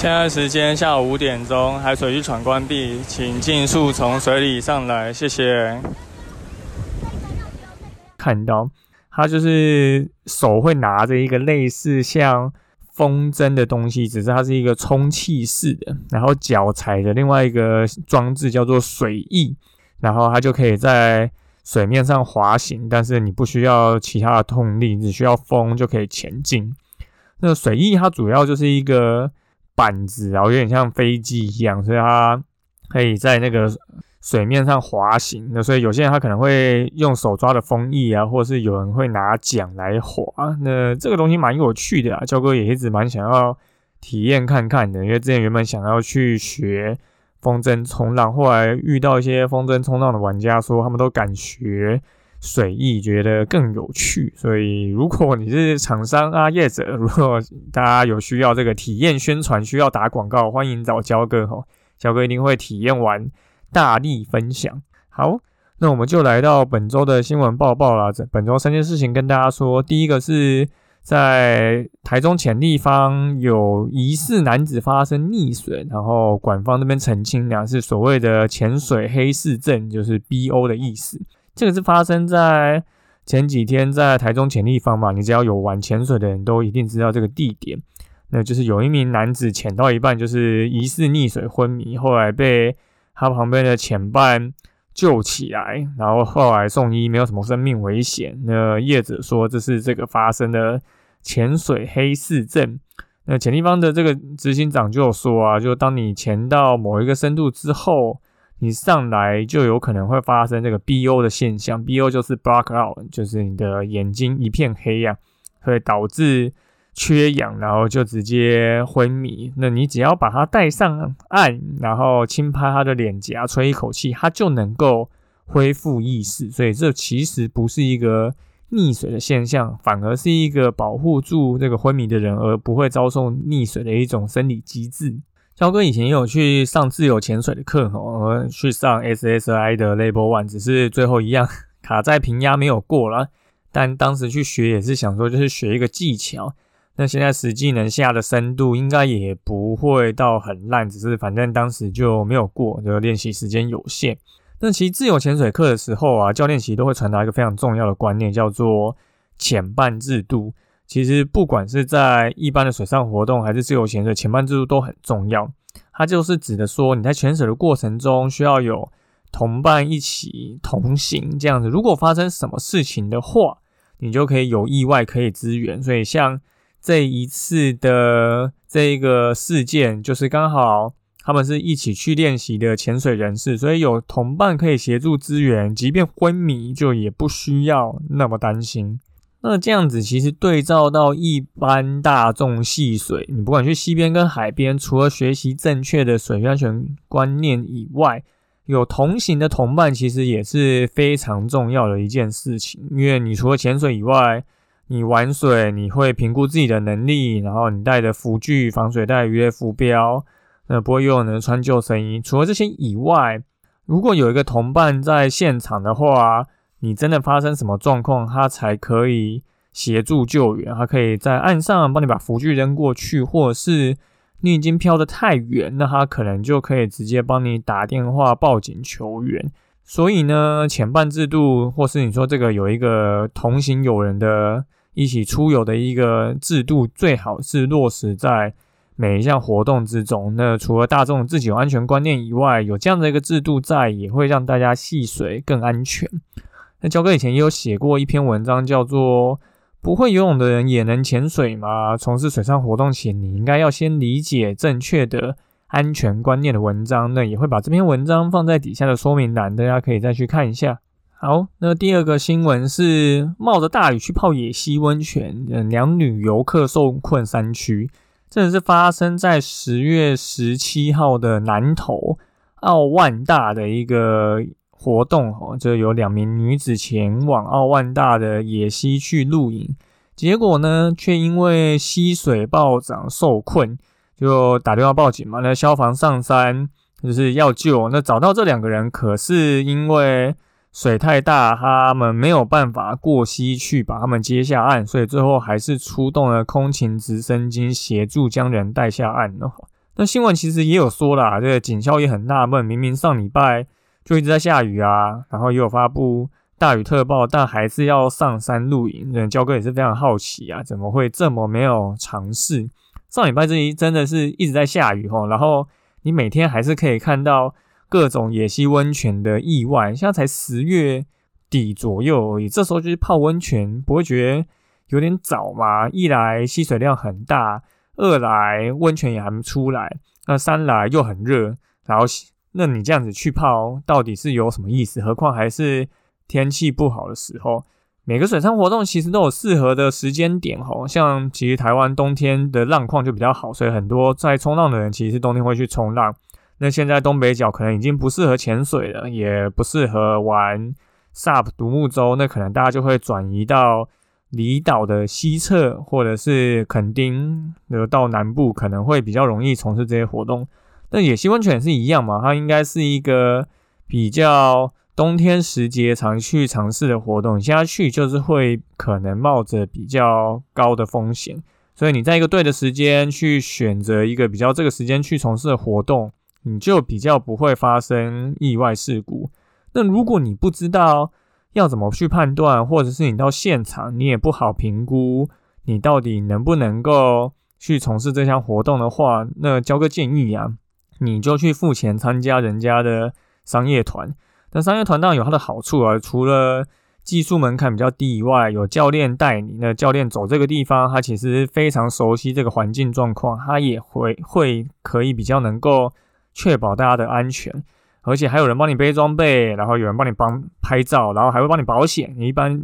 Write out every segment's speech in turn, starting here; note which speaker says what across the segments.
Speaker 1: 现在时间下午五点钟，海水浴场关闭，请尽速从水里上来，谢谢。看到他就是手会拿着一个类似像风筝的东西，只是它是一个充气式的，然后脚踩着另外一个装置叫做水翼，然后它就可以在水面上滑行，但是你不需要其他的动力，只需要风就可以前进。那水翼它主要就是一个。板子，然后有点像飞机一样，所以它可以在那个水面上滑行。那所以有些人他可能会用手抓的风翼啊，或者是有人会拿桨来划。那这个东西蛮有趣的啊，教哥也一直蛮想要体验看看的，因为之前原本想要去学风筝冲浪，后来遇到一些风筝冲浪的玩家说他们都敢学。水意觉得更有趣，所以如果你是厂商啊业者，如果大家有需要这个体验宣传，需要打广告，欢迎找焦哥哈，焦哥一定会体验完大力分享。好，那我们就来到本周的新闻报报啦。这本周三件事情跟大家说，第一个是在台中潜立方有疑似男子发生溺水，然后管方那边澄清，两是所谓的潜水黑市症，就是 BO 的意思。这个是发生在前几天，在台中潜立方嘛，你只要有玩潜水的人都一定知道这个地点。那就是有一名男子潜到一半，就是疑似溺水昏迷，后来被他旁边的潜伴救起来，然后后来送医，没有什么生命危险。那业者说这是这个发生的潜水黑市症。那潜立方的这个执行长就说啊，就当你潜到某一个深度之后。你上来就有可能会发生这个 BO 的现象，BO 就是 block out，就是你的眼睛一片黑呀，会导致缺氧，然后就直接昏迷。那你只要把它带上岸，然后轻拍他的脸颊，吹一口气，他就能够恢复意识。所以这其实不是一个溺水的现象，反而是一个保护住这个昏迷的人而不会遭受溺水的一种生理机制。肖哥以前也有去上自由潜水的课哦，去上 SSI 的 Level One，只是最后一样 卡在平压没有过了。但当时去学也是想说，就是学一个技巧。那现在实际能下的深度应该也不会到很烂，只是反正当时就没有过，就练习时间有限。那其实自由潜水课的时候啊，教练其实都会传达一个非常重要的观念，叫做潜伴制度。其实不管是在一般的水上活动，还是自由潜水，前半制度都很重要。它就是指的说，你在潜水的过程中需要有同伴一起同行，这样子。如果发生什么事情的话，你就可以有意外可以支援。所以像这一次的这个事件，就是刚好他们是一起去练习的潜水人士，所以有同伴可以协助支援，即便昏迷，就也不需要那么担心。那这样子其实对照到一般大众戏水，你不管去溪边跟海边，除了学习正确的水域安全观念以外，有同行的同伴其实也是非常重要的一件事情。因为你除了潜水以外，你玩水你会评估自己的能力，然后你带的浮具、防水袋、鱼类浮标，那不会游泳的穿救生衣。除了这些以外，如果有一个同伴在现场的话，你真的发生什么状况，他才可以协助救援？他可以在岸上帮你把浮具扔过去，或者是你已经飘得太远，那他可能就可以直接帮你打电话报警求援。所以呢，前半制度，或是你说这个有一个同行友人的一起出游的一个制度，最好是落实在每一项活动之中。那除了大众自己有安全观念以外，有这样的一个制度在，也会让大家戏水更安全。那焦哥以前也有写过一篇文章，叫做《不会游泳的人也能潜水吗？从事水上活动前，你应该要先理解正确的安全观念》的文章。那也会把这篇文章放在底下的说明栏，大家可以再去看一下。好，那第二个新闻是冒着大雨去泡野溪温泉，两女游客受困山区。这是发生在十月十七号的南投奥万大的一个活动哦，就有两名女子前往奥万大的野溪去露营，结果呢，却因为溪水暴涨受困，就打电话报警嘛。那消防上山就是要救，那找到这两个人，可是因为。水太大，他们没有办法过溪去把他们接下岸，所以最后还是出动了空勤直升机协助将人带下岸哦。那新闻其实也有说啦，这个警校也很纳闷，明明上礼拜就一直在下雨啊，然后也有发布大雨特报，但还是要上山露营。人焦哥也是非常好奇啊，怎么会这么没有尝试？上礼拜这一真的是一直在下雨吼，然后你每天还是可以看到。各种野溪温泉的意外，现在才十月底左右而已，这时候就是泡温泉，不会觉得有点早吗？一来吸水量很大，二来温泉也还没出来，那三来又很热，然后那你这样子去泡，到底是有什么意思？何况还是天气不好的时候，每个水上活动其实都有适合的时间点吼，像其实台湾冬天的浪况就比较好，所以很多在冲浪的人其实冬天会去冲浪。那现在东北角可能已经不适合潜水了，也不适合玩 SUP 独木舟，那可能大家就会转移到离岛的西侧，或者是垦丁，呃，到南部可能会比较容易从事这些活动。那野溪温泉是一样嘛？它应该是一个比较冬天时节常去尝试的活动，你现在去就是会可能冒着比较高的风险，所以你在一个对的时间去选择一个比较这个时间去从事的活动。你就比较不会发生意外事故。那如果你不知道要怎么去判断，或者是你到现场你也不好评估你到底能不能够去从事这项活动的话，那交个建议啊，你就去付钱参加人家的商业团。那商业团当然有它的好处啊，除了技术门槛比较低以外，有教练带你，那教练走这个地方，他其实非常熟悉这个环境状况，他也会会可以比较能够。确保大家的安全，而且还有人帮你背装备，然后有人帮你帮拍照，然后还会帮你保险。你一般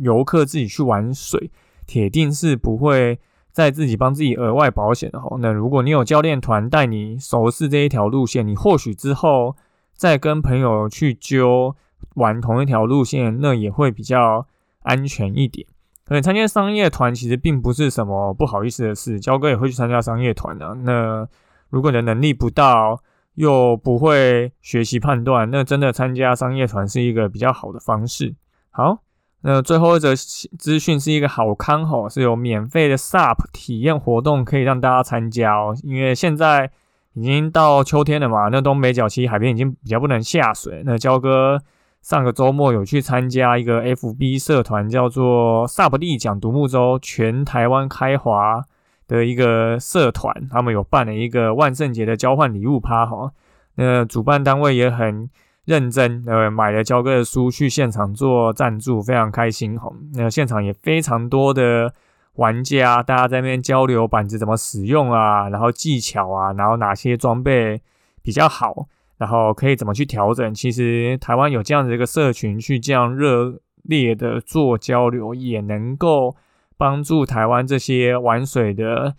Speaker 1: 游客自己去玩水，铁定是不会再自己帮自己额外保险的吼。那如果你有教练团带你熟悉这一条路线，你或许之后再跟朋友去揪玩同一条路线，那也会比较安全一点。可能参加商业团其实并不是什么不好意思的事，焦哥也会去参加商业团的。那如果你的能力不到，又不会学习判断，那真的参加商业团是一个比较好的方式。好，那最后一则资讯是一个好康吼，是有免费的 SUP 体验活动可以让大家参加哦。因为现在已经到秋天了嘛，那东北角其实海边已经比较不能下水。那焦哥上个周末有去参加一个 FB 社团，叫做 SUP 立讲独木舟全台湾开华。的一个社团，他们有办了一个万圣节的交换礼物趴哈，那主办单位也很认真，呃，买了焦哥的书去现场做赞助，非常开心哈。那现场也非常多的玩家，大家在那边交流板子怎么使用啊，然后技巧啊，然后哪些装备比较好，然后可以怎么去调整。其实台湾有这样的一个社群去这样热烈的做交流，也能够。帮助台湾这些玩水的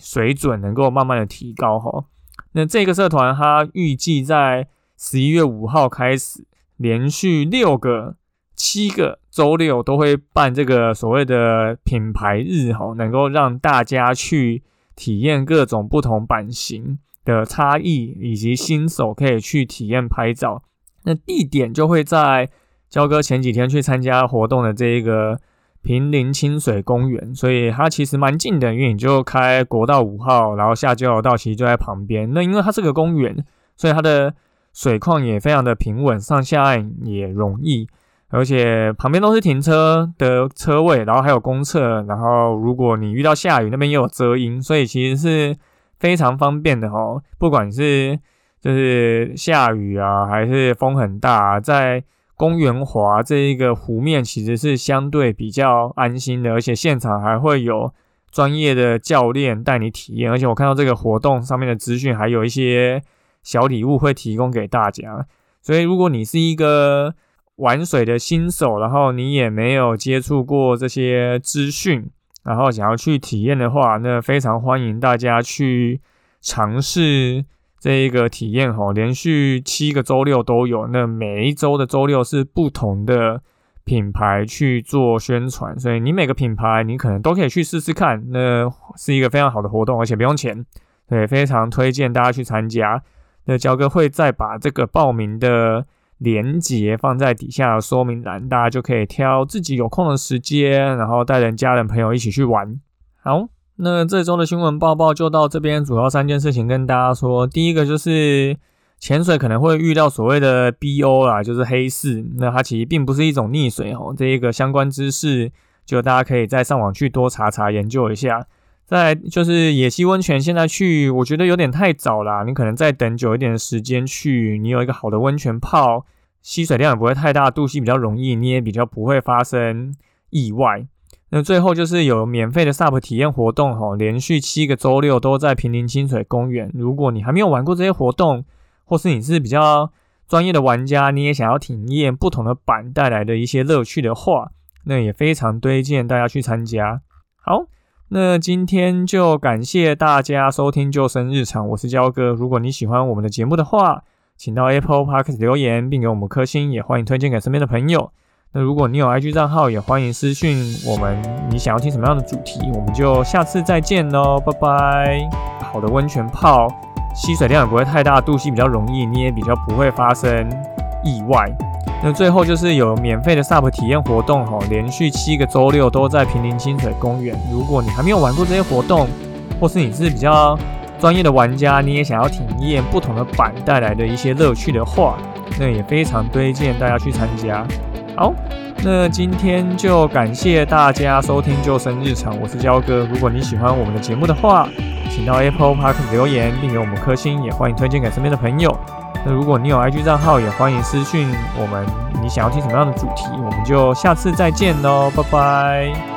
Speaker 1: 水准能够慢慢的提高哈。那这个社团它预计在十一月五号开始，连续六个、七个周六都会办这个所谓的品牌日哈，能够让大家去体验各种不同版型的差异，以及新手可以去体验拍照。那地点就会在焦哥前几天去参加活动的这一个。平林清水公园，所以它其实蛮近的，因为你就开国道五号，然后下交流道其实就在旁边。那因为它是个公园，所以它的水况也非常的平稳，上下岸也容易，而且旁边都是停车的车位，然后还有公厕，然后如果你遇到下雨，那边也有遮阴，所以其实是非常方便的哦。不管是就是下雨啊，还是风很大，在公园滑这一个湖面其实是相对比较安心的，而且现场还会有专业的教练带你体验。而且我看到这个活动上面的资讯，还有一些小礼物会提供给大家。所以如果你是一个玩水的新手，然后你也没有接触过这些资讯，然后想要去体验的话，那非常欢迎大家去尝试这一个体验吼，连续七个周六都有，那每一周的周六是不同的品牌去做宣传，所以你每个品牌你可能都可以去试试看，那是一个非常好的活动，而且不用钱，对，非常推荐大家去参加。那焦哥会再把这个报名的。连接放在底下的说明栏，大家就可以挑自己有空的时间，然后带人、家人、朋友一起去玩。好，那这周的新闻报报就到这边，主要三件事情跟大家说。第一个就是潜水可能会遇到所谓的 BO 啦，就是黑市，那它其实并不是一种溺水哦。这一个相关知识，就大家可以再上网去多查查研究一下。再就是野溪温泉，现在去我觉得有点太早啦，你可能再等久一点的时间去，你有一个好的温泉泡。吸水量也不会太大，渡溪比较容易，你也比较不会发生意外。那最后就是有免费的 SUP 体验活动，哈，连续七个周六都在平林清水公园。如果你还没有玩过这些活动，或是你是比较专业的玩家，你也想要体验不同的板带来的一些乐趣的话，那也非常推荐大家去参加。好，那今天就感谢大家收听救生日常，我是焦哥。如果你喜欢我们的节目的话，请到 Apple Park 留言，并给我们颗星，也欢迎推荐给身边的朋友。那如果你有 IG 账号，也欢迎私讯我们，你想要听什么样的主题，我们就下次再见喽，拜拜。好的温泉泡，吸水量也不会太大，度吸比较容易，你也比较不会发生意外。那最后就是有免费的 SUP 体验活动哈，连续七个周六都在平林清水公园。如果你还没有玩过这些活动，或是你是比较专业的玩家，你也想要体验不同的板带来的一些乐趣的话，那也非常推荐大家去参加。好，那今天就感谢大家收听救生日常，我是焦哥。如果你喜欢我们的节目的话，请到 Apple Park 留言并给我们颗星，也欢迎推荐给身边的朋友。那如果你有 IG 账号，也欢迎私讯我们，你想要听什么样的主题，我们就下次再见喽，拜拜。